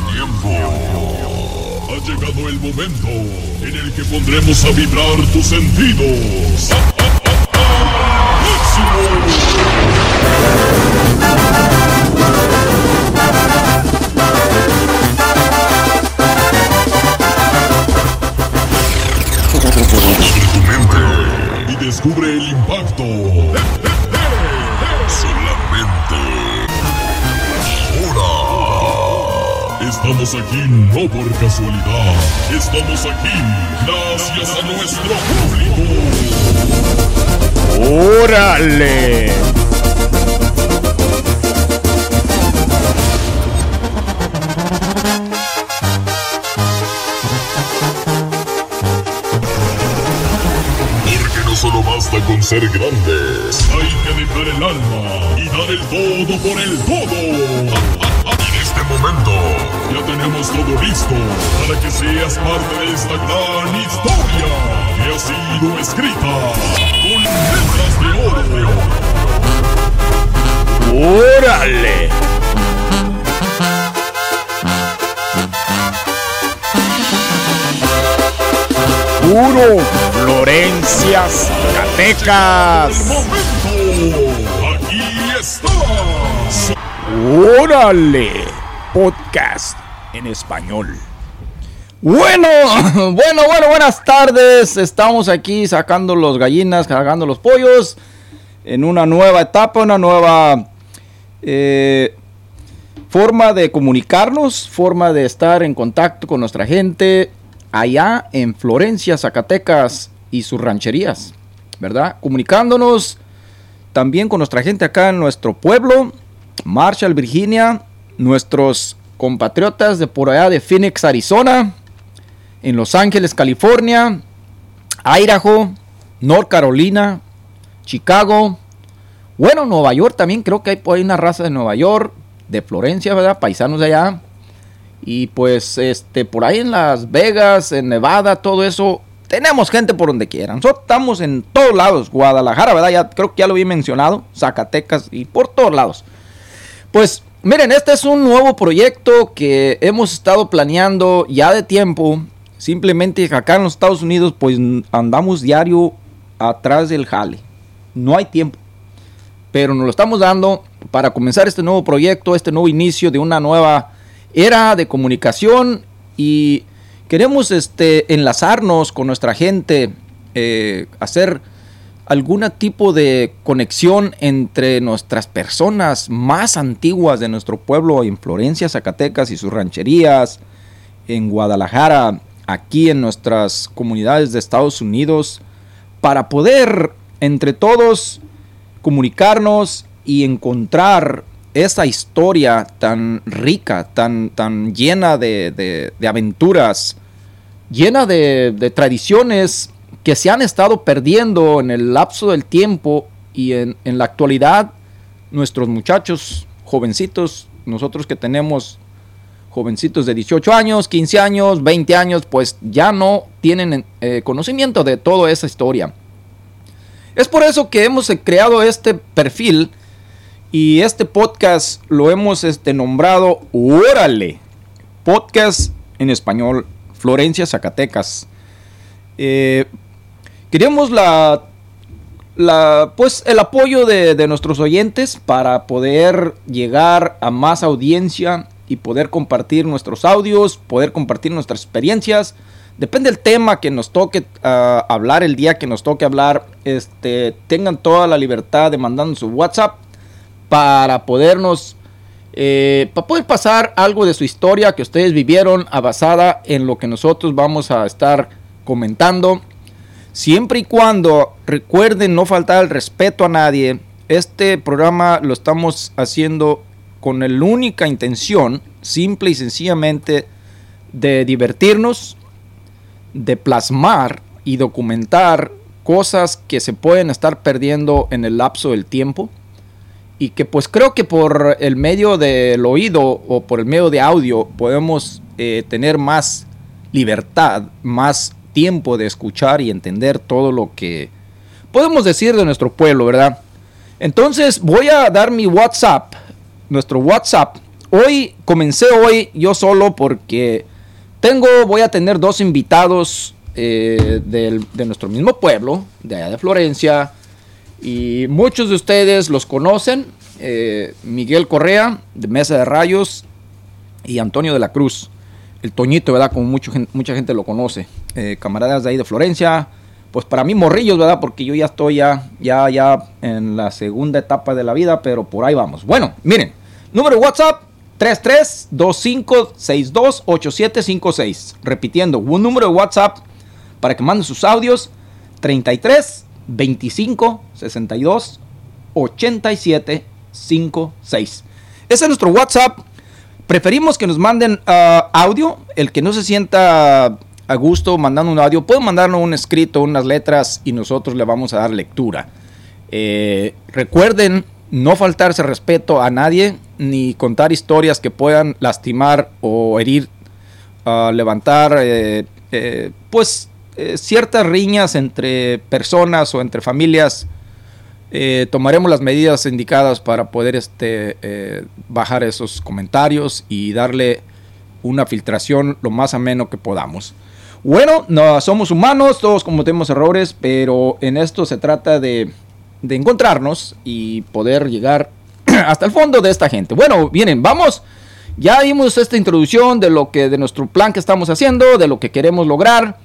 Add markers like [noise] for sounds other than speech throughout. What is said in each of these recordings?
tiempo. Ha llegado el momento en el que pondremos a vibrar tus sentidos. mente y descubre el impacto. Estamos aquí no por casualidad. Estamos aquí gracias a nuestro público. ¡Órale! Porque no solo basta con ser grandes. Hay que dejar el alma y dar el todo por el todo. En momento ya tenemos todo listo para que seas parte de esta gran historia que ha sido escrita con letras de oro. ¡Órale! Puro Florencia Zacatecas. ¡Momento! ¡Aquí está! ¡Órale! Podcast en español. Bueno, [laughs] bueno, bueno, buenas tardes. Estamos aquí sacando los gallinas, cargando los pollos en una nueva etapa, una nueva eh, forma de comunicarnos, forma de estar en contacto con nuestra gente allá en Florencia, Zacatecas y sus rancherías, ¿verdad? Comunicándonos también con nuestra gente acá en nuestro pueblo, Marshall, Virginia, nuestros compatriotas de por allá de Phoenix, Arizona, en Los Ángeles, California, Idaho, North Carolina, Chicago, bueno, Nueva York también, creo que hay ahí una raza de Nueva York, de Florencia, ¿verdad? Paisanos de allá. Y pues este por ahí en Las Vegas, en Nevada, todo eso, tenemos gente por donde quieran. Nosotros estamos en todos lados, Guadalajara, ¿verdad? Ya creo que ya lo había mencionado, Zacatecas y por todos lados. Pues miren, este es un nuevo proyecto que hemos estado planeando ya de tiempo. Simplemente acá en los Estados Unidos pues andamos diario atrás del jale. No hay tiempo. Pero nos lo estamos dando para comenzar este nuevo proyecto, este nuevo inicio de una nueva era de comunicación y queremos este, enlazarnos con nuestra gente, eh, hacer algún tipo de conexión entre nuestras personas más antiguas de nuestro pueblo en Florencia, Zacatecas y sus rancherías, en Guadalajara, aquí en nuestras comunidades de Estados Unidos, para poder entre todos comunicarnos y encontrar esa historia tan rica, tan, tan llena de, de- de aventuras, llena de, de tradiciones que se han estado perdiendo en el lapso del tiempo y en, en la actualidad nuestros muchachos jovencitos, nosotros que tenemos jovencitos de 18 años, 15 años, 20 años, pues ya no tienen eh, conocimiento de toda esa historia. Es por eso que hemos eh, creado este perfil y este podcast lo hemos este, nombrado Órale, podcast en español, Florencia, Zacatecas. Eh, queremos la, pues, el apoyo de, nuestros oyentes para poder llegar a más audiencia y poder compartir nuestros audios, poder compartir nuestras experiencias. Depende del tema que nos toque ah, hablar, el día que nos toque hablar, este, tengan toda la libertad de mandarnos su WhatsApp para podernos, eh, para poder pasar algo de su historia que ustedes vivieron basada en lo que nosotros vamos a estar comentando. Siempre y cuando recuerden no faltar el respeto a nadie, este programa lo estamos haciendo con la única intención, simple y sencillamente, de divertirnos, de plasmar y documentar cosas que se pueden estar perdiendo en el lapso del tiempo. Y que pues creo que por el medio del oído o por el medio de audio podemos eh, tener más libertad, más tiempo de escuchar y entender todo lo que podemos decir de nuestro pueblo, ¿verdad? Entonces voy a dar mi WhatsApp, nuestro WhatsApp hoy comencé hoy yo solo porque tengo, voy a tener dos invitados eh, de nuestro mismo pueblo, de allá de Florencia, y muchos de ustedes los conocen, eh, Miguel Correa, de Mesa de Rayos, y Antonio de la Cruz, el Toñito, ¿verdad? Como mucho, mucha gente lo conoce, eh, camaradas de ahí de Florencia, pues para mí morrillos, ¿verdad? Porque yo ya estoy ya, ya, ya en la segunda etapa de la vida, pero por ahí vamos. Bueno, miren, número de WhatsApp 3325628756. Repitiendo, un número de WhatsApp para que manden sus audios 33 25 62 87 56. Ese es nuestro WhatsApp. Preferimos que nos manden uh, audio. El que no se sienta a gusto mandando un audio, puede mandarnos un escrito, unas letras y nosotros le vamos a dar lectura. Eh, recuerden no faltarse respeto a nadie ni contar historias que puedan lastimar o herir, uh, levantar eh, eh, pues ciertas riñas entre personas o entre familias. Tomaremos las medidas indicadas para poder este, bajar esos comentarios y darle una filtración lo más ameno que podamos. Bueno, no, somos humanos, todos cometemos errores, pero en esto se trata de, encontrarnos y poder llegar [clears throat] hasta el fondo de esta gente. Bueno, vienen, vamos. Ya vimos esta introducción de lo que de nuestro plan que estamos haciendo, de lo que queremos lograr.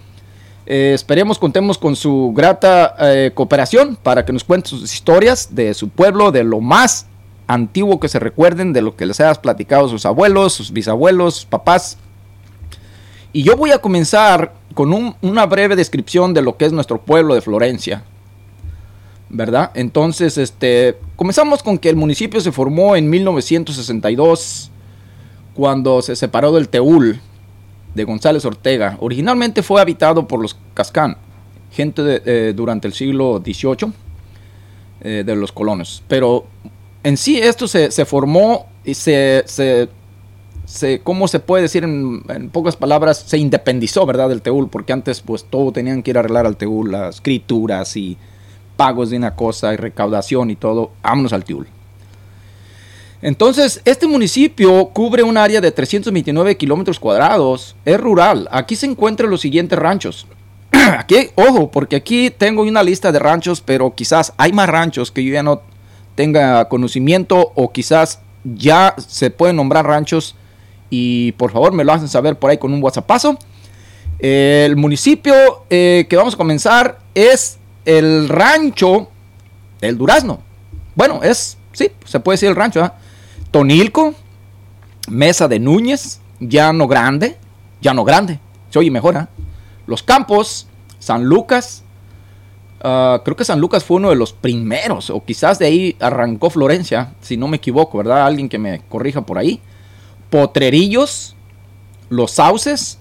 Eh, esperemos contemos con su grata eh, cooperación para que nos cuente sus historias de su pueblo, de lo más antiguo que se recuerden, de lo que les hayas platicado sus abuelos, sus bisabuelos, sus papás. Y yo voy a comenzar con una breve descripción de lo que es nuestro pueblo de Florencia. ¿verdad? Entonces, este, comenzamos con que el municipio se formó en 1962, cuando se separó del Teúl de González Ortega. Originalmente fue habitado por los Cascán, gente de, eh, durante el siglo XVIII eh, de los colonos. Pero en sí esto se, formó y se, se, se, ¿cómo se puede decir en, en, pocas palabras? Se independizó, ¿verdad? Del Teúl, porque antes pues todo tenían que ir a arreglar al Teúl, las escrituras y pagos de una cosa y recaudación y todo, vámonos al Tiul. Entonces, este municipio cubre un área de 329 kilómetros cuadrados, es rural. Aquí se encuentran los siguientes ranchos. [clears throat] aquí, ojo, porque aquí tengo una lista de ranchos, pero quizás hay más ranchos que yo ya no tenga conocimiento o quizás ya se pueden nombrar ranchos y por favor me lo hacen saber por ahí con un WhatsAppazo. El municipio eh, que vamos a comenzar es el rancho el Durazno. Bueno, es, sí, se puede decir el rancho. ¿eh? Tonilco, Mesa de Núñez, Llano Grande, Llano Grande, se oye mejor. ¿eh? Los Campos, San Lucas, uh, creo que San Lucas fue uno de los primeros, o quizás de ahí arrancó Florencia, si no me equivoco, ¿verdad? Alguien que me corrija por ahí. Potrerillos, Los Sauces,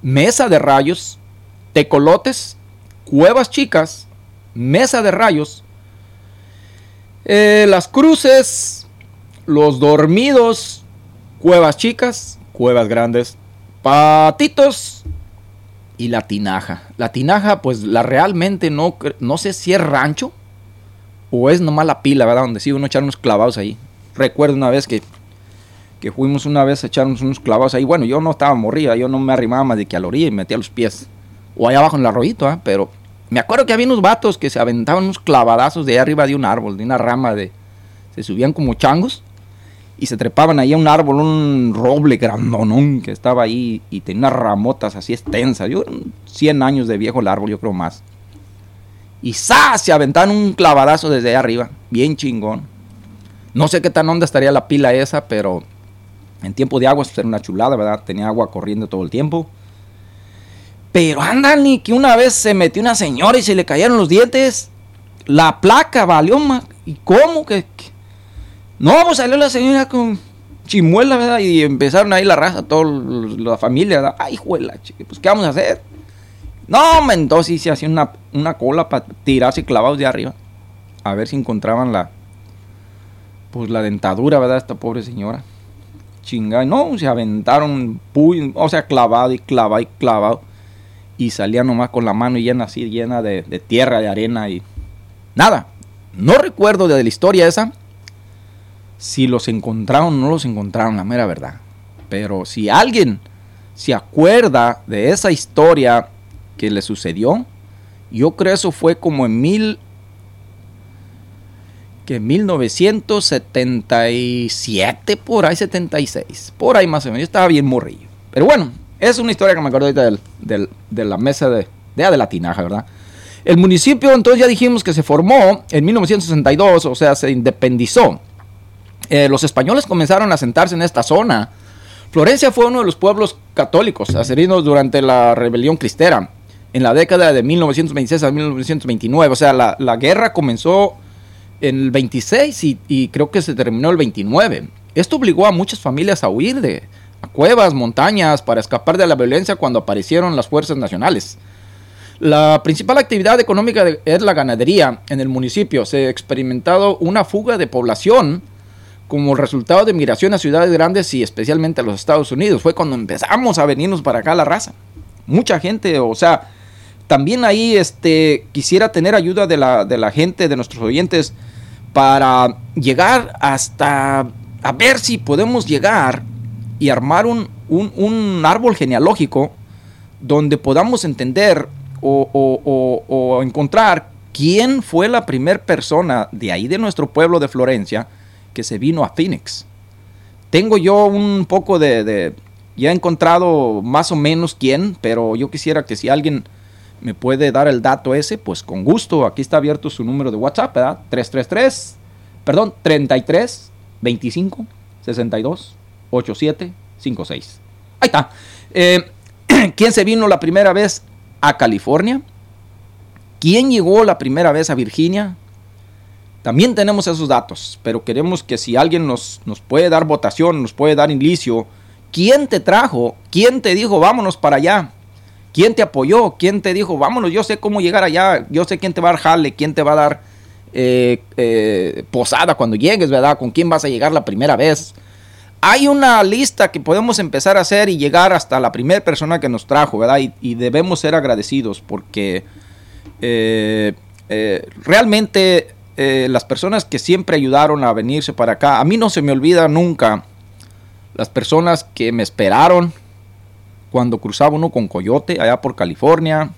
Mesa de Rayos, Tecolotes, Cuevas Chicas, Mesa de Rayos, eh, Las Cruces, Los Dormidos, Cuevas Chicas, Cuevas Grandes, Patitos y La Tinaja. La Tinaja, pues la realmente no, no sé si es rancho o es nomás la pila, ¿verdad? Donde sí uno echar unos clavados ahí. Recuerdo una vez que, que fuimos una vez a echarnos unos clavados ahí. Bueno, yo no estaba morrida, yo no me arrimaba más de que a la orilla y metía los pies. O allá abajo en el arroyito, ¿eh? pero me acuerdo que había unos vatos que se aventaban unos clavadazos de ahí arriba de un árbol, de una rama de. Se subían como changos y se trepaban ahí a un árbol, un roble grandonón que estaba ahí y tenía unas ramotas así extensas. Yo, 100 años de viejo el árbol, yo creo más. Y ¡zas! Se aventaban un clavadazo desde ahí arriba, bien chingón. No sé qué tan honda estaría la pila esa, pero en tiempo de agua era una chulada, ¿verdad? Tenía agua corriendo todo el tiempo. Pero ándale, que una vez se metió una señora y se le cayeron los dientes. La placa valió más. ¿Y cómo que, No, pues salió la señora con chimuela, ¿verdad? Y empezaron ahí la raza, toda la familia, ¿verdad? Ay, juela, pues ¿qué vamos a hacer? No, entonces se hacía una, una cola para tirarse clavados de arriba. A ver si encontraban la. Pues la dentadura, ¿verdad? Esta pobre señora. Chingada. No, se aventaron, puy, o sea, clavado y clavado y clavado y salía nomás con la mano llena así, llena de, tierra, de arena y nada. No recuerdo de la historia esa, si los encontraron o no los encontraron, la mera verdad. Pero si alguien se acuerda de esa historia que le sucedió, yo creo eso fue como en mil que 1977, por ahí 76, por ahí más o menos. Yo estaba bien morrillo. Pero bueno, es una historia que me acuerdo ahorita del, de la mesa de, de, de la tinaja, ¿verdad? El municipio, entonces ya dijimos que se formó en 1962, o sea, se independizó. Eh, los españoles comenzaron a sentarse en esta zona. Florencia fue uno de los pueblos católicos aserinos durante la rebelión cristera en la década de 1926 a 1929. O sea, la, la guerra comenzó en el 26 y, y, creo que se terminó el 29. Esto obligó a muchas familias a huir de a cuevas, montañas, para escapar de la violencia cuando aparecieron las fuerzas nacionales. La principal actividad económica es la ganadería en el municipio. Se ha experimentado una fuga de población como resultado de migración a ciudades grandes y especialmente a los Estados Unidos. Fue cuando empezamos a venirnos para acá la raza. Mucha gente, o sea, también ahí este, quisiera tener ayuda de la, de la gente, de nuestros oyentes, para llegar hasta a ver si podemos llegar y armar un, un, un árbol genealógico donde podamos entender o, o, o, o, encontrar quién fue la primera persona de ahí de nuestro pueblo de Florencia que se vino a Phoenix. Tengo yo un poco de, ya he encontrado más o menos quién, pero yo quisiera que si alguien me puede dar el dato ese, pues con gusto. Aquí está abierto su número de WhatsApp, ¿verdad? 333, perdón, 33 25 62 87 56. Ahí está. Eh, [clears throat] ¿Quién se vino la primera vez a California? ¿Quién llegó la primera vez a Virginia? También tenemos esos datos, pero queremos que si alguien nos, nos puede dar votación, nos puede dar indicio, ¿quién te trajo? ¿Quién te dijo vámonos para allá? ¿Quién te apoyó? ¿Quién te dijo, vámonos, yo sé cómo llegar allá, yo sé quién te va a dar jale, quién te va a dar eh, eh, posada cuando llegues, ¿verdad? ¿Con quién vas a llegar la primera vez? Hay una lista que podemos empezar a hacer y llegar hasta la primera persona que nos trajo, ¿verdad? Y, y debemos ser agradecidos porque eh, realmente las personas que siempre ayudaron a venirse para acá, a mí no se me olvida nunca las personas que me esperaron, cuando cruzaba uno con Coyote allá por California.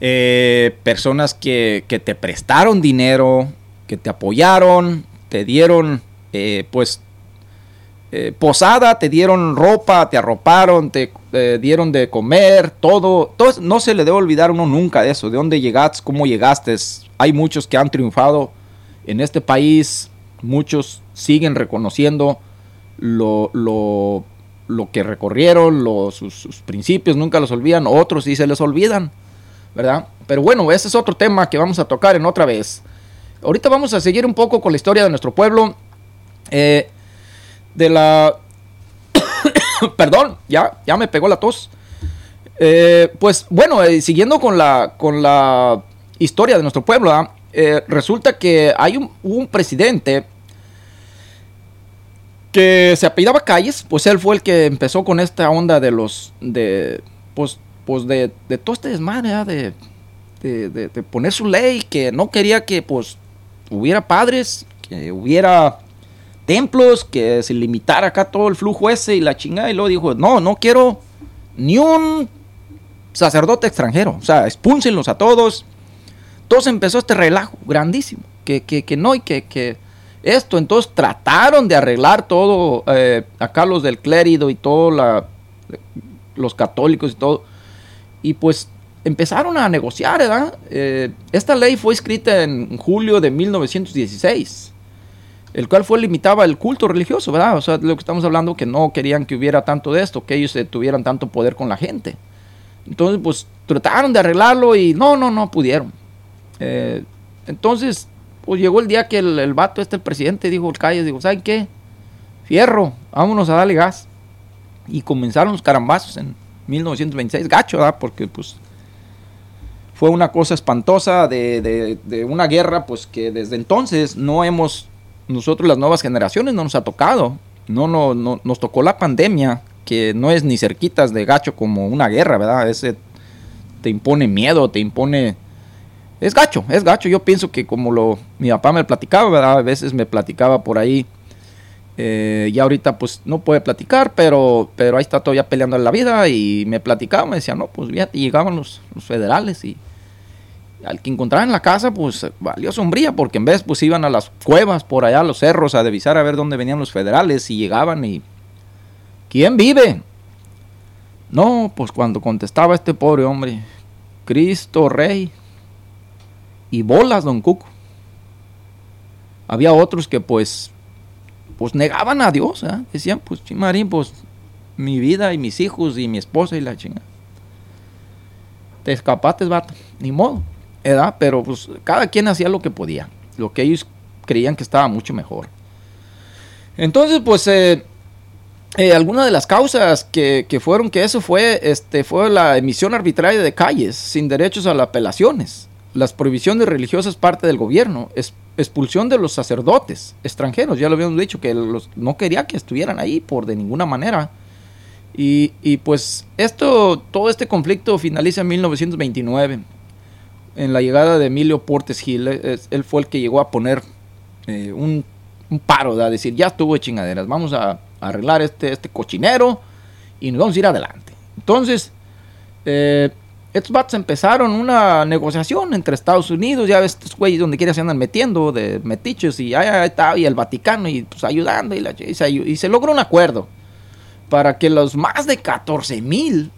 Eh, personas que, que, te prestaron dinero, que te apoyaron, te dieron eh, pues eh, posada, te dieron ropa, te arroparon, te dieron de comer, todo, todo. No se le debe olvidar uno nunca de eso, de dónde llegaste, cómo llegaste. Hay muchos que han triunfado en este país, muchos siguen reconociendo lo, lo lo que recorrieron, sus, sus, principios, nunca los olvidan, otros sí se les olvidan, ¿verdad? Pero bueno, ese es otro tema que vamos a tocar en otra vez. Ahorita vamos a seguir un poco con la historia de nuestro pueblo, eh, de la... [coughs] Perdón, ya, ya me pegó la tos. Eh, pues bueno, eh, siguiendo con la, con la historia de nuestro pueblo, ¿eh? resulta que hay un, un presidente que se apellidaba Calles, pues él fue el que empezó con esta onda de los, de, pues, pues de, todo este desmadre, de, de, de, de, poner su ley, que no quería que, pues, hubiera padres, que hubiera templos, que se limitara acá todo el flujo ese y la chingada, y luego dijo, no, no quiero ni un sacerdote extranjero, o sea, expúnsenlos a todos. Entonces empezó este relajo grandísimo, que, que, no, y que, esto. Entonces trataron de arreglar todo, eh, acá los del clérido y todo, la, los católicos y todo. Y pues empezaron a negociar, ¿verdad? Eh, esta ley fue escrita en julio de 1916, el cual fue limitaba el culto religioso, ¿verdad? O sea, lo que estamos hablando, que no querían que hubiera tanto de esto, que ellos eh, tuvieran tanto poder con la gente. Entonces, pues trataron de arreglarlo y no, no, no pudieron. Eh, entonces, pues llegó el día que el, el vato este, el presidente, dijo el Calles, dijo, ¿saben qué? Fierro, vámonos a darle gas. Y comenzaron los carambazos en 1926, gacho, ¿verdad? Porque pues fue una cosa espantosa de, de, de, una guerra, pues que desde entonces no hemos, nosotros las nuevas generaciones no nos ha tocado. No, no, no nos tocó la pandemia, que no es ni cerquitas de gacho como una guerra, ¿verdad? Ese te impone miedo, te impone es gacho, es gacho. Yo pienso que como lo mi papá me platicaba, a veces me platicaba por ahí. Eh, y ahorita pues no puede platicar, pero, pero ahí está todavía peleando en la vida y me platicaba, me decía, no, pues fíjate, llegaban los, los federales y al que encontraban en la casa pues valió sombría porque en vez pues iban a las cuevas por allá, a los cerros a divisar a ver dónde venían los federales y llegaban y ¿quién vive? No, pues cuando contestaba este pobre hombre, Cristo Rey, y bolas, don Cuco. Había otros que pues, pues negaban a Dios, ¿eh? decían, pues chimarín, pues mi vida y mis hijos y mi esposa y la chingada. Te escapaste, vato, ni modo, ¿verdad? Pero pues cada quien hacía lo que podía, lo que ellos creían que estaba mucho mejor. Entonces, pues, eh, eh, algunas de las causas que, que, fueron que eso fue, este, fue la emisión arbitraria de calles sin derechos a las apelaciones las prohibiciones religiosas parte del gobierno, es, expulsión de los sacerdotes extranjeros, ya lo habíamos dicho, que los, no quería que estuvieran ahí por de ninguna manera. Y, y, pues esto, todo este conflicto finaliza en 1929, en la llegada de Emilio Portes Gil, él fue el que llegó a poner eh, un, paro, a decir, ya estuvo de chingaderas, vamos a, a, arreglar este, este cochinero y nos vamos a ir adelante. Entonces, eh, estos vatos empezaron una negociación entre Estados Unidos, ya ves estos güeyes donde quiera se andan metiendo de metiches y ahí está, y el Vaticano y pues ayudando y, la, y, se, y, se, logró un acuerdo para que los más de 14 mil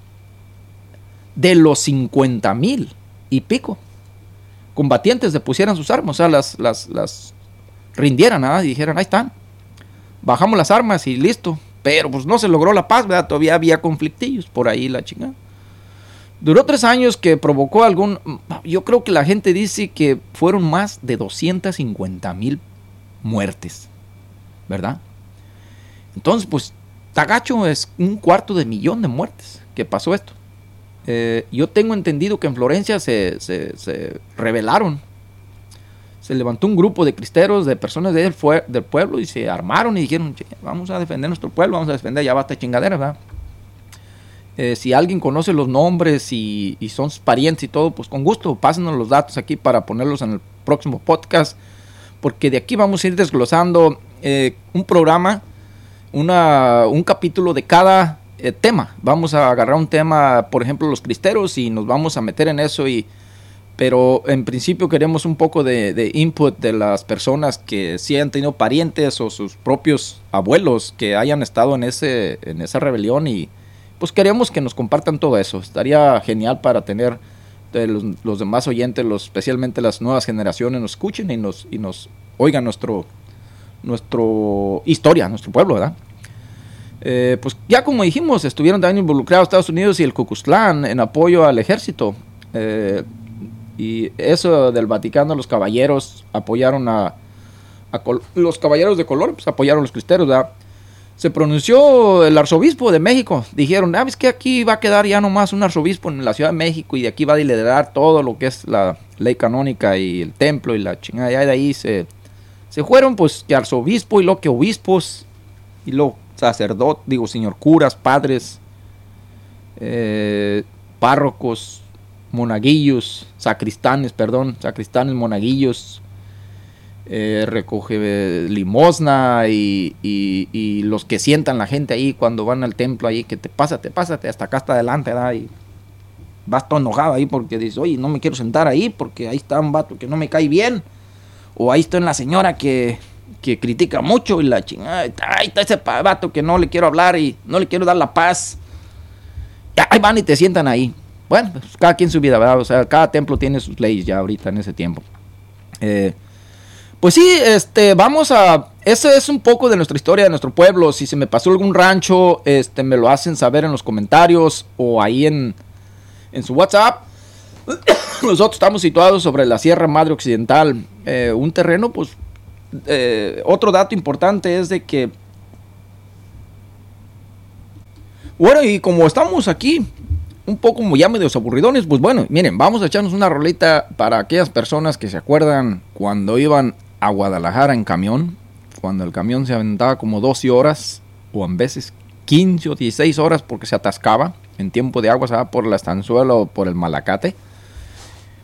de los 50 mil y pico combatientes depusieran sus armas, o sea, las, las, las rindieran ¿ah? y dijeran, ahí están, bajamos las armas y listo. Pero pues no se logró la paz, ¿verdad? Todavía había conflictillos por ahí la chingada. Duró tres años que provocó algún... Yo creo que la gente dice que fueron más de 250 mil muertes, ¿verdad? Entonces, pues, Tagacho es un cuarto de millón de muertes que pasó esto. Eh, yo tengo entendido que en Florencia se, se, se, rebelaron. Se levantó un grupo de cristeros, de personas del, del pueblo y se armaron y dijeron, vamos a defender nuestro pueblo, vamos a defender, ya basta chingadera, ¿verdad? Eh, si alguien conoce los nombres y, y, son parientes y todo, pues con gusto, pásenos los datos aquí para ponerlos en el próximo podcast. Porque de aquí vamos a ir desglosando eh, un programa, una, un capítulo de cada eh, tema. Vamos a agarrar un tema, por ejemplo, los cristeros, y nos vamos a meter en eso. Y, pero en principio queremos un poco de, input de las personas que sí han tenido parientes o sus propios abuelos que hayan estado en, ese, en esa rebelión y pues queremos que nos compartan todo eso. Estaría genial para tener los, los, demás oyentes, los, especialmente las nuevas generaciones, nos escuchen y nos, y nos oigan nuestro, nuestro historia, nuestro pueblo, ¿verdad? Eh, pues ya como dijimos, estuvieron también involucrados Estados Unidos y el Cucuzlán en apoyo al ejército. Eh, y eso del Vaticano, los caballeros apoyaron a, a los caballeros de color, pues apoyaron a los cristeros, ¿verdad? Se pronunció el arzobispo de México. Dijeron, ah, es que aquí va a quedar ya nomás un arzobispo en la Ciudad de México y de aquí va a liderar todo lo que es la ley canónica y el templo y la chingada. Y de ahí se, se fueron, pues, que arzobispo y lo que obispos y lo sacerdotes, digo, señor curas, padres, eh, párrocos, monaguillos, sacristanes, perdón, sacristanes, monaguillos, eh, recoge limosna y, y, y, los que sientan la gente ahí cuando van al templo ahí, que te pásate, pásate, hasta acá hasta adelante, ¿verdad? Y vas todo enojado ahí porque dices, oye, no me quiero sentar ahí porque ahí está un vato que no me cae bien. O ahí está la señora que, que critica mucho y la chingada, ahí está ese vato que no le quiero hablar y no le quiero dar la paz. Ahí van y te sientan ahí. Bueno, pues cada quien su vida, ¿verdad? O sea, cada templo tiene sus leyes ya ahorita en ese tiempo. Eh, pues sí, este, vamos a. Eso es un poco de nuestra historia, de nuestro pueblo. Si se me pasó algún rancho, este, me lo hacen saber en los comentarios o ahí en, en su WhatsApp. [coughs] Nosotros estamos situados sobre la Sierra Madre Occidental. Eh, un terreno, pues. Eh, otro dato importante es de que. Bueno, y como estamos aquí, un poco como ya medio aburridones, pues bueno, miren, vamos a echarnos una rolita para aquellas personas que se acuerdan cuando iban a Guadalajara en camión, cuando el camión se aventaba como 12 horas o en veces 15 o 16 horas porque se atascaba en tiempo de agua, se va por la estanzuela o por el malacate.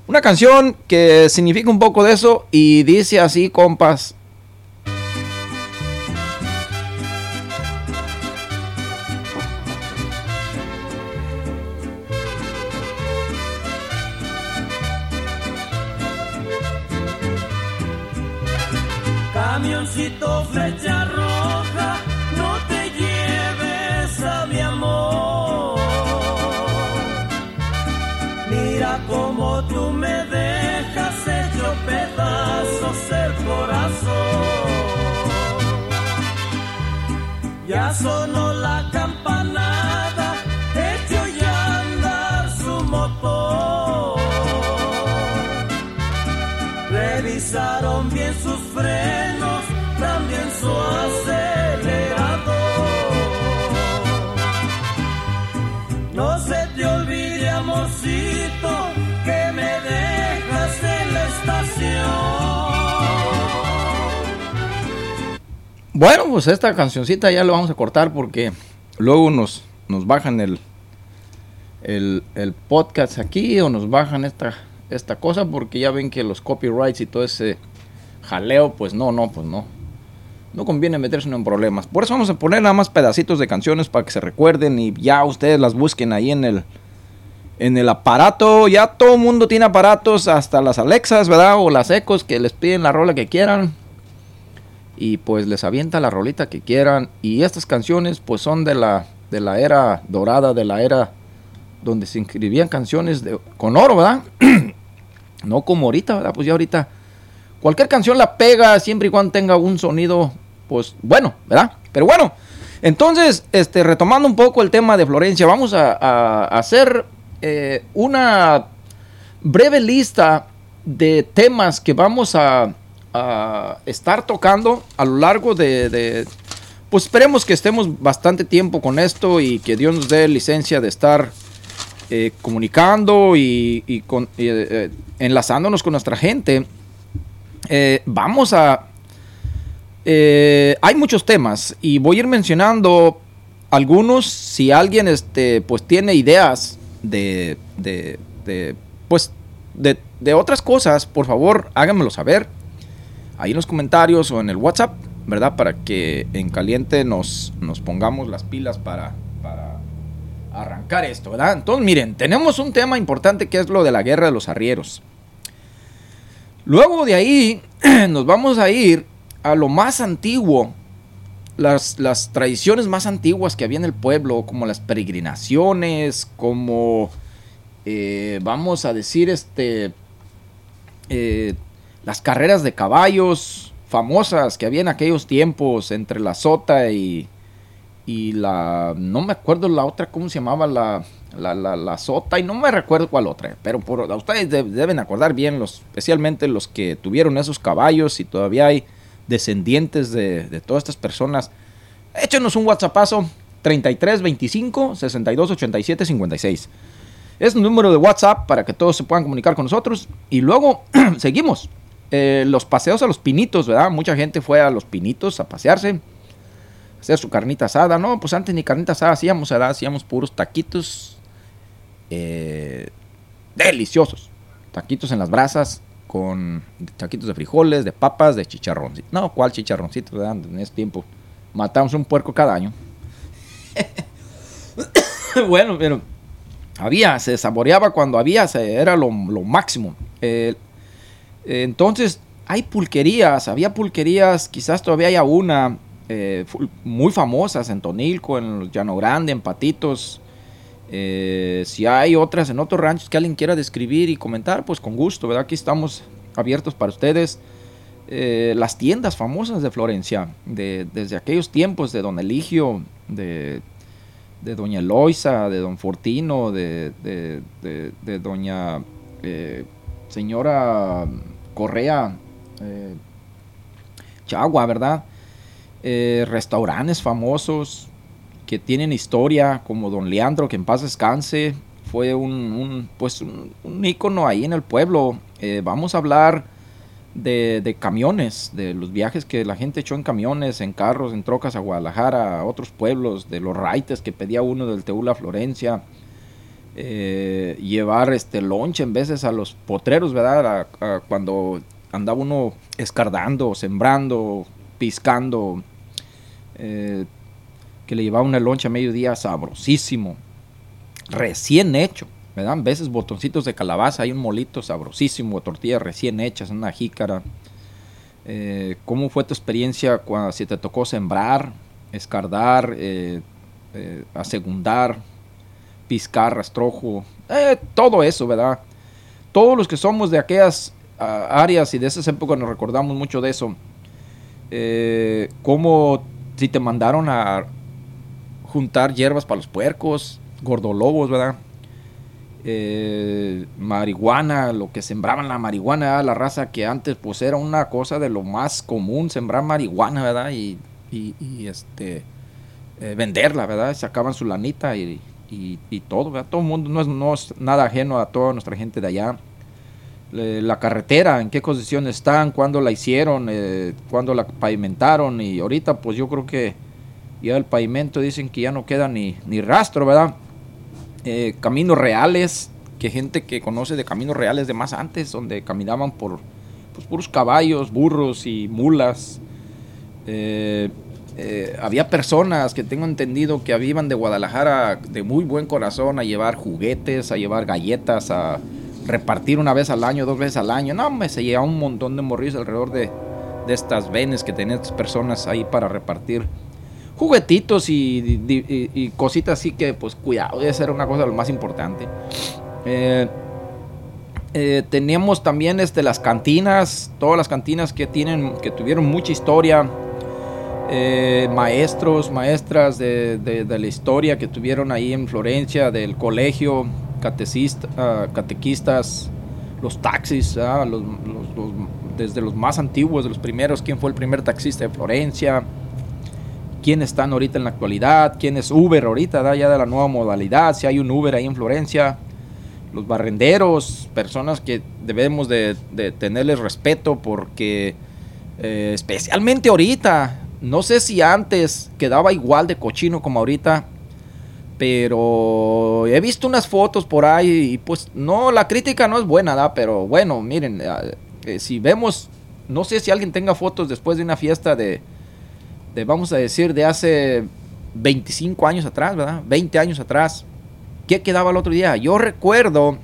Una canción que significa un poco de eso y dice así, compas. Camioncito flecha roja, no te lleves a mi amor. Mira cómo tú me dejas hecho pedazos el corazón. Ya sonó Bueno, pues esta cancioncita ya lo vamos a cortar porque luego nos, nos bajan el, el, el podcast aquí o nos bajan esta, esta cosa porque ya ven que los copyrights y todo ese jaleo, pues no, no, pues no. No conviene meterse en problemas. Por eso vamos a poner nada más pedacitos de canciones para que se recuerden y ya ustedes las busquen ahí en el, en el aparato. Ya todo el mundo tiene aparatos, hasta las Alexas, ¿verdad? O las Ecos que les piden la rola que quieran. Y pues les avienta la rolita que quieran. Y estas canciones pues son de la, de la era dorada, de la era donde se inscribían canciones de, con oro, ¿verdad? [clears throat] no como ahorita, ¿verdad? Pues ya ahorita cualquier canción la pega siempre y cuando tenga un sonido, pues bueno, ¿verdad? Pero bueno, entonces, este, retomando un poco el tema de Florencia, vamos a, hacer eh, una breve lista de temas que vamos a, a estar tocando a lo largo de, pues esperemos que estemos bastante tiempo con esto y que Dios nos dé licencia de estar eh, comunicando y, eh, eh, enlazándonos con nuestra gente. Vamos a... hay muchos temas y voy a ir mencionando algunos. Si alguien este, pues, tiene ideas de, de, de, pues, de, de otras cosas, por favor háganmelo saber ahí en los comentarios o en el WhatsApp, ¿verdad? Para que en caliente nos, nos pongamos las pilas para, para arrancar esto, ¿verdad? Entonces, miren, tenemos un tema importante que es lo de la guerra de los arrieros. Luego de ahí [clears throat] nos vamos a ir a lo más antiguo, las, las tradiciones más antiguas que había en el pueblo, como las peregrinaciones, como, eh, vamos a decir, este, eh, las carreras de caballos famosas que había en aquellos tiempos entre la sota y, y la, no me acuerdo la otra, ¿cómo se llamaba? La, la, la, sota y no me recuerdo cuál otra, pero por, ustedes de- deben acordar bien, los, especialmente los que tuvieron esos caballos y todavía hay descendientes de, de todas estas personas. Échenos un WhatsAppazo 33 25 62 87 56. Es un número de WhatsApp para que todos se puedan comunicar con nosotros. Y luego [clears throat] seguimos. Eh, los paseos a los pinitos, ¿verdad? Mucha gente fue a los pinitos a pasearse, hacer su carnita asada. No, pues antes ni carnita asada hacíamos, ¿verdad? Hacíamos puros taquitos eh, deliciosos. Taquitos en las brasas con taquitos de frijoles, de papas, de chicharrón. No, ¿cuál chicharroncito? En ese tiempo matamos un puerco cada año. [coughs] bueno, pero había, se saboreaba cuando había, se- era lo, máximo. Eh, entonces, hay pulquerías, había pulquerías, quizás todavía haya una, eh, muy famosas en Tonilco, en Llano Grande, en Patitos. Eh, si hay otras en otros ranchos que alguien quiera describir y comentar, pues con gusto, ¿verdad? Aquí estamos abiertos para ustedes. Eh, las tiendas famosas de Florencia, de- desde aquellos tiempos de Don Eligio, de, Doña Eloisa, de Don Fortino, de, Doña Señora Correa eh, Chagua, ¿verdad? Eh, restaurantes famosos que tienen historia, como Don Leandro, que en paz descanse, fue un, un, pues un, un ícono ahí en el pueblo. Eh, vamos a hablar de, de camiones, de los viajes que la gente echó en camiones, en carros, en trocas a Guadalajara, a otros pueblos, de los raites que pedía uno del Teula a Florencia. Eh, llevar este lonche en veces a los potreros, ¿verdad? Cuando andaba uno escardando, sembrando, piscando, eh, que le llevaba una loncha a mediodía sabrosísimo, recién hecho, ¿verdad? A veces botoncitos de calabaza, hay un molito sabrosísimo, tortillas recién hechas una jícara. Eh, ¿Cómo fue tu experiencia cuando si te tocó sembrar, escardar, asegundar, piscar, rastrojo? Eh, todo eso, ¿verdad? Todos los que somos de aquellas ah, áreas y de esas épocas nos recordamos mucho de eso. Eh, ¿Cómo si te mandaron a juntar hierbas para los puercos, gordolobos, ¿verdad? Eh, marihuana, lo que sembraban la marihuana, la raza que antes pues era una cosa de lo más común, sembrar marihuana, ¿verdad? Y, este eh, venderla, ¿verdad? Sacaban su lanita y, y- todo. Todo el mundo no es, no es nada ajeno a toda nuestra gente de allá. La carretera, en qué condición están, cuándo la hicieron, eh, cuándo la pavimentaron y ahorita pues yo creo que ya el pavimento dicen que ya no queda ni, ni rastro, ¿verdad? Eh, caminos reales, que gente que conoce de caminos reales de más antes, donde caminaban por pues, puros caballos, burros y mulas. Eh, eh, había personas que tengo entendido que iban de Guadalajara de muy buen corazón a llevar juguetes, a llevar galletas, a repartir una vez al año, dos veces al año. No, me se llevaba un montón de morrillos alrededor de, de estas venes que tenían estas personas ahí para repartir juguetitos y, y- cositas así que, pues, cuidado, esa era una cosa lo más importante. Eh, eh, teníamos también este, las cantinas, todas las cantinas que, tienen, que tuvieron mucha historia. Eh, maestros, maestras de, de- la historia que tuvieron ahí en Florencia, del colegio, catecista, ah, catequistas, los taxis, ah, desde los más antiguos, de los primeros, quién fue el primer taxista de Florencia, quién están ahorita en la actualidad, quién es Uber ahorita, ¿verdad? ya de la nueva modalidad, si hay un Uber ahí en Florencia, los barrenderos, personas que debemos de, de tenerles respeto porque eh, especialmente ahorita, no sé si antes quedaba igual de cochino como ahorita, pero he visto unas fotos por ahí y pues no, la crítica no es buena, ¿verdad? pero bueno, miren, eh, eh, si vemos, no sé si alguien tenga fotos después de una fiesta de, de, vamos a decir, de hace 25 años atrás, ¿verdad? 20 años atrás. ¿Qué quedaba el otro día? Yo recuerdo,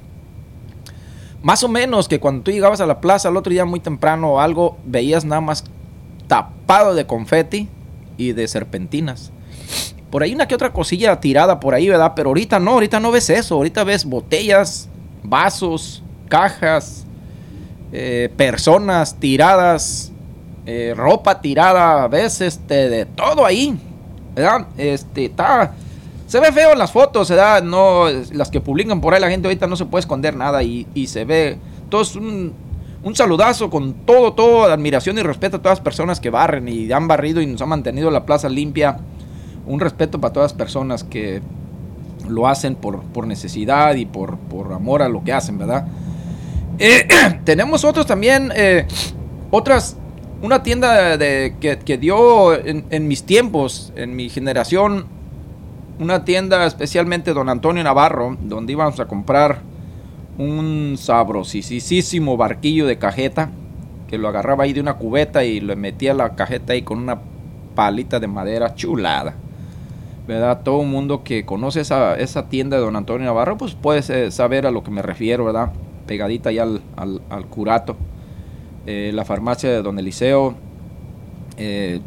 más o menos, que cuando tú llegabas a la plaza el otro día muy temprano o algo, veías nada más tapado de confeti y de serpentinas. Por ahí una que otra cosilla tirada por ahí, ¿verdad? Pero ahorita no, ahorita no ves eso. Ahorita ves botellas, vasos, cajas, eh, personas tiradas, eh, ropa tirada, ves este, de todo ahí, ¿verdad? Este, está, se ve feo en las fotos, ¿verdad? No, las que publican por ahí la gente ahorita no se puede esconder nada y, y se ve, todo es un, un saludazo con todo, todo, admiración y respeto a todas las personas que barren y han barrido y nos han mantenido la plaza limpia. Un respeto para todas las personas que lo hacen por, por necesidad y por, por amor a lo que hacen, ¿verdad? Eh, [clears throat] tenemos otros también, eh, otras, una tienda de, que, que dio en, en mis tiempos, en mi generación, una tienda especialmente Don Antonio Navarro, donde íbamos a comprar un sabrosísimo barquillo de cajeta, que lo agarraba ahí de una cubeta y le metía la cajeta ahí con una palita de madera chulada. ¿Verdad? Todo el mundo que conoce esa, esa tienda de Don Antonio Navarro, pues puede saber a lo que me refiero, ¿verdad? Pegadita al, al- al curato. Eh, la farmacia de Don Eliseo, eh,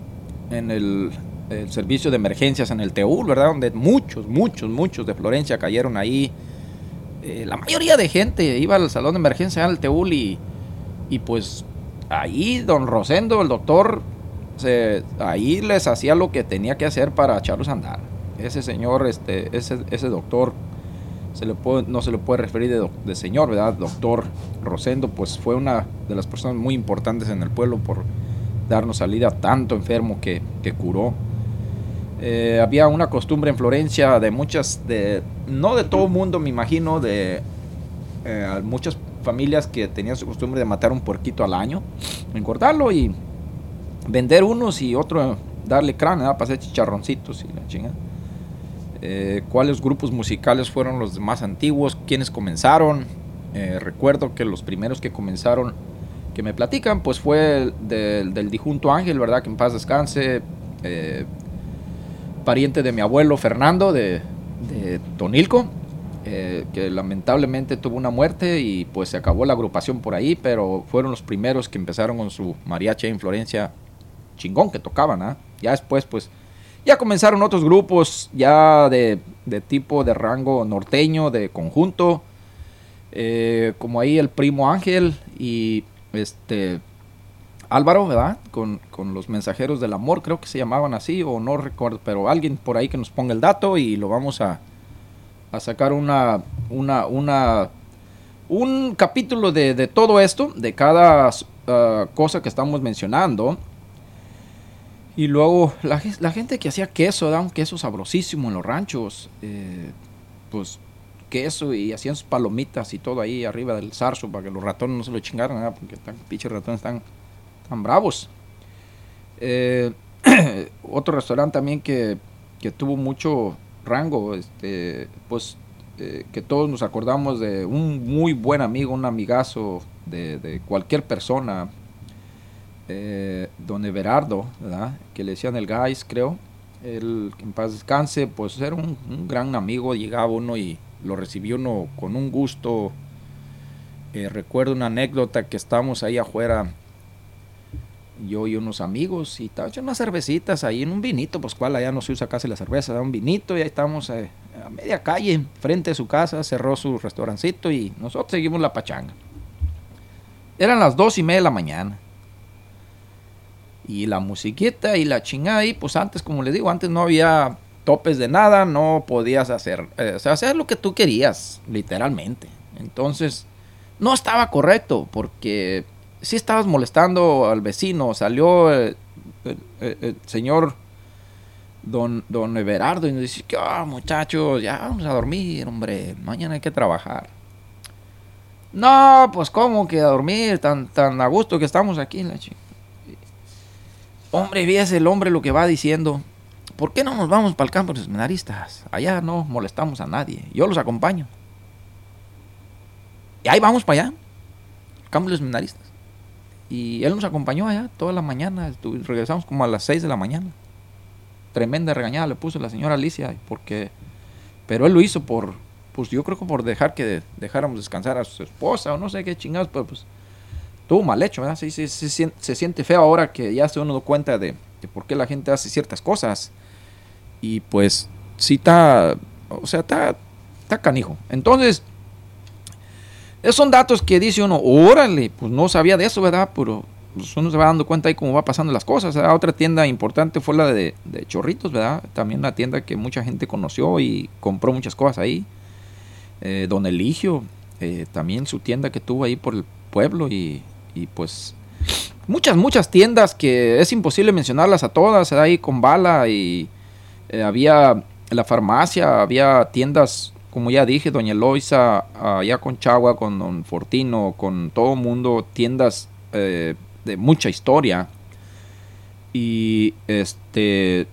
en el, el servicio de emergencias en el Teúl, ¿verdad? Donde muchos, muchos, muchos de Florencia cayeron ahí. Eh, la mayoría de gente iba al salón de emergencia al Teúl y, y pues ahí don Rosendo, el doctor, se, ahí les hacía lo que tenía que hacer para echarlos a andar. Ese señor, este, ese, ese doctor, se le puede, no se le puede referir de, de señor, ¿verdad? Doctor Rosendo, pues fue una de las personas muy importantes en el pueblo por darnos salida a tanto enfermo que, que curó. Eh, había una costumbre en Florencia de muchas, de, no de todo mundo, me imagino, de eh, muchas familias que tenían su costumbre de matar un puerquito al año, engordarlo y vender unos y otro darle cráneo para hacer chicharroncitos y la chingada. eh, cuáles grupos musicales fueron los más antiguos, quiénes comenzaron. Eh, recuerdo que los primeros que comenzaron, que me platican, pues fue el del, del difunto Ángel, ¿verdad? Que en paz descanse. eh, pariente de mi abuelo Fernando de, de Tonilco, eh, que lamentablemente tuvo una muerte y pues se acabó la agrupación por ahí, pero fueron los primeros que empezaron con su mariachi en Florencia chingón que tocaban, ¿ah? Ya después pues ya comenzaron otros grupos ya de, de tipo de rango norteño, de conjunto, eh, como ahí el primo Ángel y este Álvaro, ¿verdad? Con, con los mensajeros del amor, creo que se llamaban así, o no recuerdo, pero alguien por ahí que nos ponga el dato y lo vamos a, a sacar una, una, una, un capítulo de, de todo esto, de cada ah, cosa que estamos mencionando. Y luego la gente que hacía queso, da un queso sabrosísimo en los ranchos, eh, pues queso y hacían sus palomitas y todo ahí arriba del zarzo para que los ratones no se lo chingaran, ¿verdad? porque están, pinches ratones están tan bravos. Eh, [clears throat] otro restaurante también que, que tuvo mucho rango, este, pues eh, que todos nos acordamos de un muy buen amigo, un amigazo de, cualquier persona, eh, don Everardo, ¿verdad? que le decían el guys, creo. Él, en paz descanse, pues era un, gran amigo, llegaba uno y lo recibió uno con un gusto. Recuerdo una anécdota que estábamos ahí afuera, yo y unos amigos, y estaba echando unas cervecitas ahí en un vinito, pues cual allá no se usa casi la cerveza, da un vinito, y ahí estábamos eh, a media calle, frente a su casa, cerró su restaurancito y nosotros seguimos la pachanga. Eran las dos y media de la mañana. Y la musiquita y la chingada ahí, pues antes, como les digo, antes no había topes de nada, no podías hacer, eh, o sea, hacer lo que tú querías, literalmente. Entonces, no estaba correcto, porque si estabas molestando al vecino, salió eh, el, el- el señor don, don Everardo y nos dice, que "Ah, muchachos, ya vamos a dormir, hombre, mañana hay que trabajar. No, pues cómo que a dormir, tan, tan a gusto que estamos aquí la. Hombre, fíjese el hombre lo que va diciendo. ¿Por qué no nos vamos para el campo de los seminaristas? Allá no molestamos a nadie. Yo los acompaño. Y ahí vamos para allá. Campo de los seminaristas. Y él nos acompañó allá toda la mañana. estu- regresamos como a las 6 de la mañana. Tremenda regañada le puso la señora Alicia. Porque, pero él lo hizo por, pues yo creo que por dejar que dejáramos descansar a su esposa o no sé qué chingados, pero pues estuvo mal hecho, ¿verdad? Sí, sí, sí, se, siente, se siente feo ahora que ya se uno da cuenta de, de por qué la gente hace ciertas cosas. Y pues sí está, o sea, está, está canijo. Entonces, esos son datos que dice uno, órale, pues no sabía de eso, ¿verdad? Pero pues, uno se va dando cuenta ahí cómo va pasando las cosas. Otra tienda importante fue la de, de Chorritos, ¿verdad? También una tienda que mucha gente conoció y compró muchas cosas ahí. Eh, Don Eligio, eh, también su tienda que tuvo ahí por el pueblo y, y pues muchas, muchas tiendas que es imposible mencionarlas a todas, ahí con bala y eh, había la farmacia, había tiendas, como ya dije, Doña Eloisa, allá con Chagua, con Don Fortino, con todo el mundo, tiendas eh, de mucha historia. Y este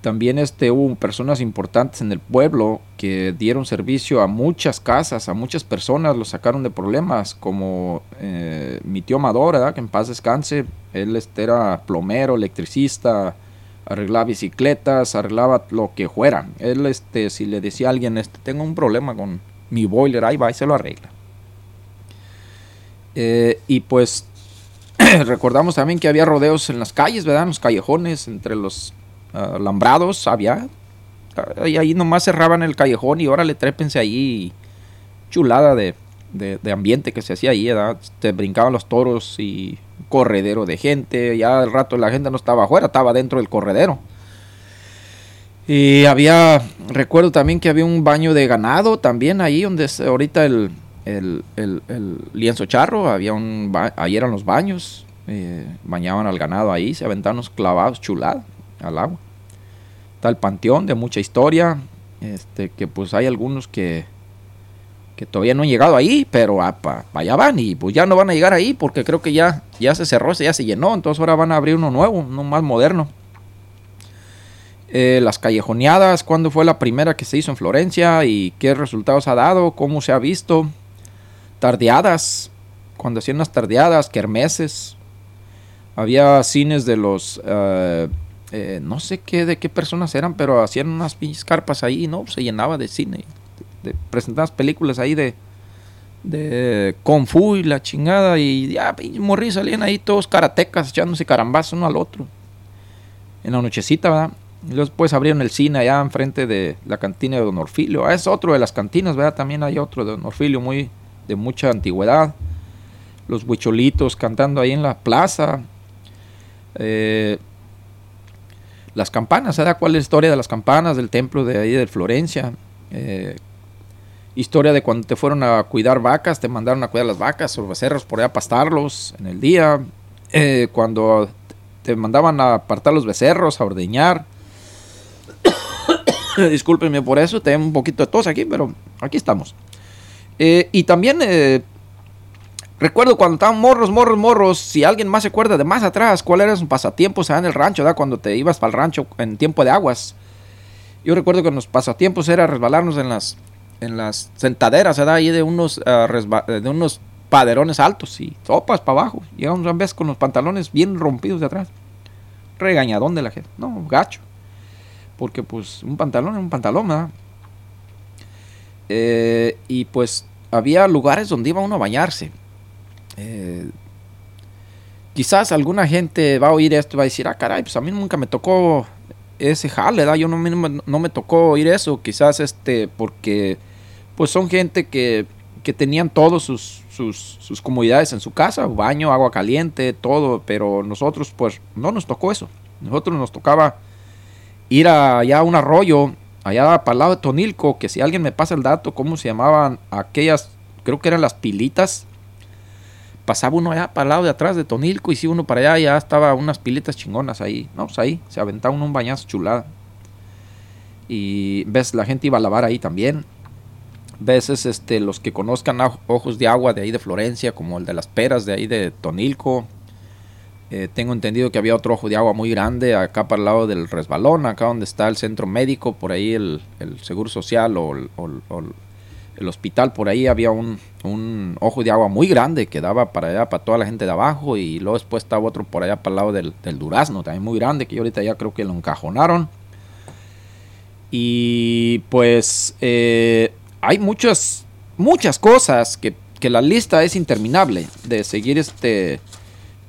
también este, hubo personas importantes en el pueblo que dieron servicio a muchas casas, a muchas personas, los sacaron de problemas, como eh, mi tío Amador, ¿verdad? que en paz descanse, él este, era plomero, electricista, arreglaba bicicletas, arreglaba lo que fuera. Él, este, si le decía a alguien, este, tengo un problema con mi boiler, ahí va y se lo arregla. Eh, y pues [clears throat] recordamos también que había rodeos en las calles, ¿verdad? En los callejones, entre los ah, alambrados, había. Y ahí nomás cerraban el callejón y órale, trépense ahí. Chulada de, de- ambiente que se hacía ahí, ¿verdad? Te brincaban los toros y corredero de gente. Ya al rato la gente no estaba afuera, estaba dentro del corredero. Y había, recuerdo también que había un baño de ganado también ahí donde es ahorita el, el, el- lienzo charro, había un, ba- ahí eran los baños, eh, bañaban al ganado ahí, se aventaban unos clavados chulados al agua. Está el panteón de mucha historia, este, que pues hay algunos que, que todavía no han llegado ahí, pero para allá van y pues ya no van a llegar ahí porque creo que ya, ya se cerró, ya se llenó, entonces ahora van a abrir uno nuevo, uno más moderno. Eh, las callejoneadas, cuándo fue la primera que se hizo en Florencia y qué resultados ha dado, cómo se ha visto. Tardeadas, cuando hacían las tardeadas, kermeses. Había cines de los... eh, eh, no sé qué, de qué personas eran, pero hacían unas pinches carpas ahí, ¿no? Se llenaba de cine. De, películas ahí de, de Kung Fu y la chingada. Y ya, morrillos salían ahí todos karatecas echándose carambazos uno al otro. En la nochecita, ¿verdad? Y después abrieron el cine allá enfrente de la cantina de Don Orfilio. Ah, es otro de las cantinas, ¿verdad? También hay otro de Don Orfilio muy, de mucha antigüedad. Los huicholitos cantando ahí en la plaza. Eh, las campanas, ¿sabes cuál es la historia de las campanas del templo de ahí de Florencia? Eh, historia de cuando te fueron a cuidar vacas, te mandaron a cuidar las vacas o becerros por allá a pastarlos en el día. Eh, cuando te mandaban a apartar los becerros, a ordeñar. [coughs] Discúlpenme por eso, tengo un poquito de tos aquí, pero aquí estamos. Eh, y también eh, recuerdo cuando estaban morros, morros, morros, si alguien más se acuerda de más atrás, cuál era su pasatiempos allá en el rancho, ¿verdad? Cuando te ibas para el rancho en tiempo de aguas. Yo recuerdo que los pasatiempos era resbalarnos en las, en las sentaderas, ¿verdad? Ahí de unos, ah, resba- de unos paderones altos y sopas para abajo. Llegamos una vez con los pantalones bien rompidos de atrás. Regañadón de la gente. No, gacho. Porque pues un pantalón es un pantalón, ¿verdad? Eh, y pues había lugares donde iba uno a bañarse. Eh, quizás alguna gente va a oír esto y va a decir, ah, caray, pues a mí nunca me tocó ese jale, ¿verdad? Yo no, no me tocó oír eso. Quizás este, porque pues son gente que, que tenían todos sus, sus, sus comodidades en su casa, baño, agua caliente, todo, pero nosotros pues no nos tocó eso. Nosotros nos tocaba ir a- allá a un arroyo, allá para el lado de Tonilco, que si alguien me pasa el dato, cómo se llamaban aquellas, creo que eran las pilitas. Pasaba uno allá para el lado de atrás de Tonilco y si uno para allá ya estaba unas pilitas chingonas ahí. No, pues ahí se aventaba uno un bañazo chulada. Y ves, la gente iba a lavar ahí también. Veces este, los que conozcan ojos de agua de ahí de Florencia, como el de las peras de ahí de Tonilco. Eh, tengo entendido que había otro ojo de agua muy grande acá para el lado del resbalón, acá donde está el centro médico, por ahí el, el seguro social o el, hospital, por ahí había un, un ojo de agua muy grande que daba para allá, para toda la gente de abajo, y luego después estaba otro por allá para el lado del, del durazno, también muy grande, que yo ahorita ya creo que lo encajonaron. Y pues eh, hay muchas, muchas cosas que, que la lista es interminable de seguir este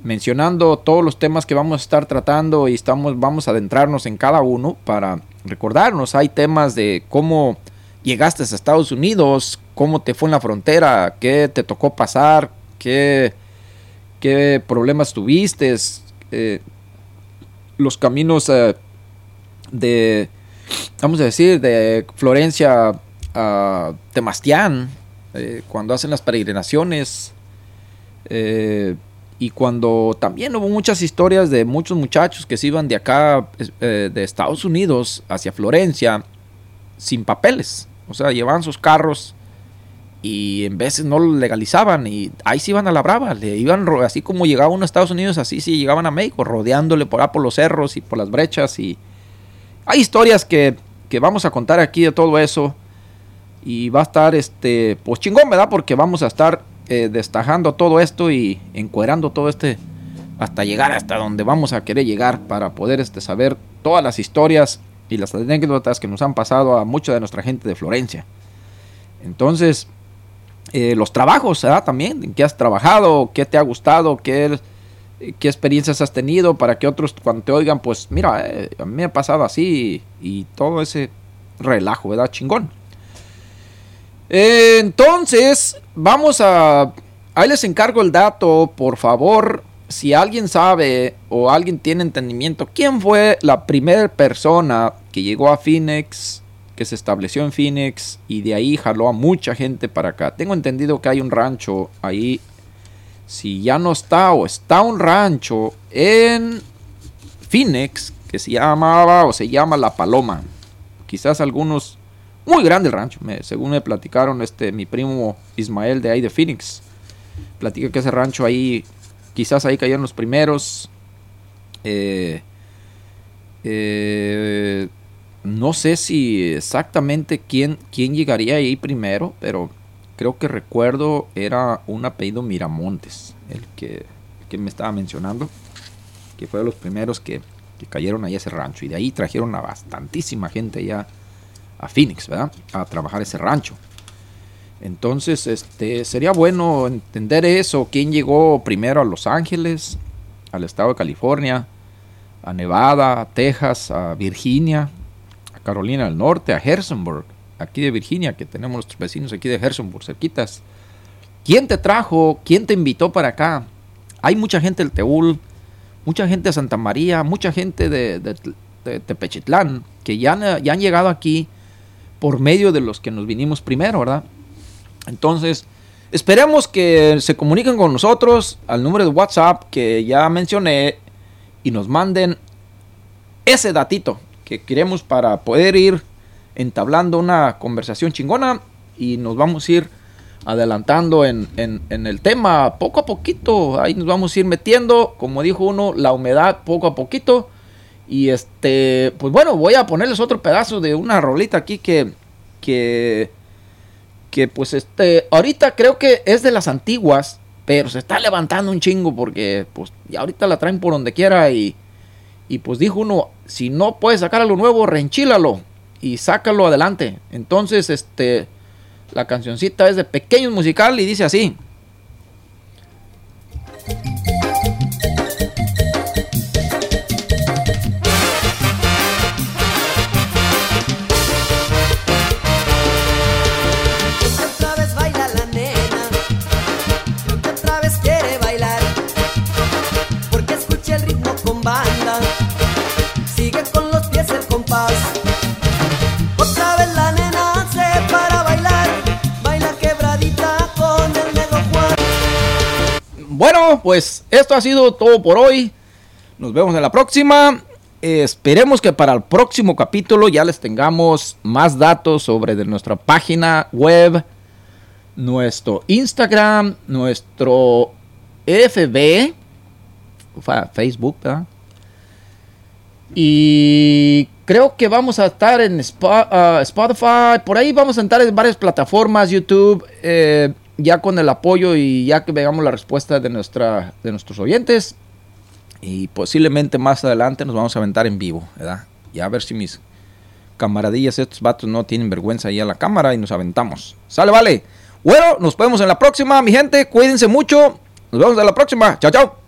mencionando todos los temas que vamos a estar tratando y estamos, vamos a adentrarnos en cada uno para recordarnos. Hay temas de cómo llegaste a Estados Unidos, cómo te fue en la frontera, qué te tocó pasar, qué, qué problemas tuviste, eh, los caminos eh, de, vamos a decir, de Florencia a Temastián, eh, cuando hacen las peregrinaciones. eh, y cuando también hubo muchas historias de muchos muchachos que se iban de acá, eh, de Estados Unidos, hacia Florencia, sin papeles. O sea, llevaban sus carros y en veces no lo legalizaban y ahí se iban a la brava. Le iban, así como llegaba uno a Estados Unidos, así sí llegaban a México, rodeándole por por los cerros y por las brechas. Y hay historias que, que vamos a contar aquí de todo eso. Y va a estar, este, pues chingón, ¿verdad? Porque vamos a estar eh, destajando todo esto y encuerando todo este hasta llegar hasta donde vamos a querer llegar para poder este, saber todas las historias y las anécdotas que nos han pasado a mucha de nuestra gente de Florencia. Entonces, eh, los trabajos, ¿verdad? También, en qué has trabajado, qué te ha gustado, qué, qué experiencias has tenido para que otros cuando te oigan, pues mira, eh, a mí me ha pasado así y, y todo ese relajo, ¿verdad? Chingón. Entonces, vamos a... Ahí les encargo el dato, por favor. Si alguien sabe o alguien tiene entendimiento, ¿quién fue la primera persona que llegó a Phoenix, que se estableció en Phoenix y de ahí jaló a mucha gente para acá? Tengo entendido que hay un rancho ahí. Si ya no está o está un rancho en Phoenix que se llamaba o se llama La Paloma. Quizás algunos muy grande el rancho, me- según me platicaron este mi primo Ismael de ahí de Phoenix. Platica que ese rancho ahí, quizás ahí cayeron los primeros. eh, Eh, no sé si exactamente quién, quién llegaría ahí primero, pero creo que recuerdo era un apellido Miramontes, el que, que me estaba mencionando, que fue de los primeros que, que cayeron ahí a ese rancho. Y de ahí trajeron a bastantísima gente ya a Phoenix, ¿verdad? A trabajar ese rancho. Entonces, este, sería bueno entender eso. ¿Quién llegó primero a Los Ángeles, al estado de California, a Nevada, a Texas, a Virginia, a Carolina del Norte, a Harrisonburg, aquí de Virginia, que tenemos nuestros vecinos aquí de Harrisonburg, cerquitas? ¿Quién te trajo? ¿Quién te invitó para acá? Hay mucha gente del Teúl, mucha gente de Santa María, mucha gente de, de, de Tepechitlán, que ya ya han llegado aquí por medio de los que nos vinimos primero, ¿verdad? Entonces, esperemos que se comuniquen con nosotros al número de WhatsApp que ya mencioné y nos manden ese datito que queremos para poder ir entablando una conversación chingona y nos vamos a ir adelantando en, en- en el tema poco a poquito. Ahí nos vamos a ir metiendo, como dijo uno, la humedad poco a poquito. Y este, pues bueno, voy a ponerles otro pedazo de una rolita aquí que, que, que pues este, ahorita creo que es de las antiguas, pero se está levantando un chingo porque pues ya ahorita la traen por donde quiera y, y pues dijo uno, si no puedes sacar algo nuevo, reenchílalo y sácalo adelante. Entonces, este, la cancioncita es de Pequeños Musical y dice así. Bueno, pues esto ha sido todo por hoy. Nos vemos en la próxima. Esperemos que para el próximo capítulo ya les tengamos más datos sobre de nuestra página web, nuestro Instagram, nuestro FB, fa- Facebook, ¿verdad? Y creo que vamos a estar en ah, Spotify, por ahí vamos a estar en varias plataformas, YouTube, eh, ya con el apoyo y ya que veamos la respuesta de, nuestra, de nuestros oyentes. Y posiblemente más adelante nos vamos a aventar en vivo, ¿verdad? A ver si mis camaradillas, estos vatos no tienen vergüenza ahí a la cámara y nos aventamos. Sale, vale. Bueno, nos vemos en la próxima, mi gente. Cuídense mucho. Nos vemos en la próxima. Chao, chao.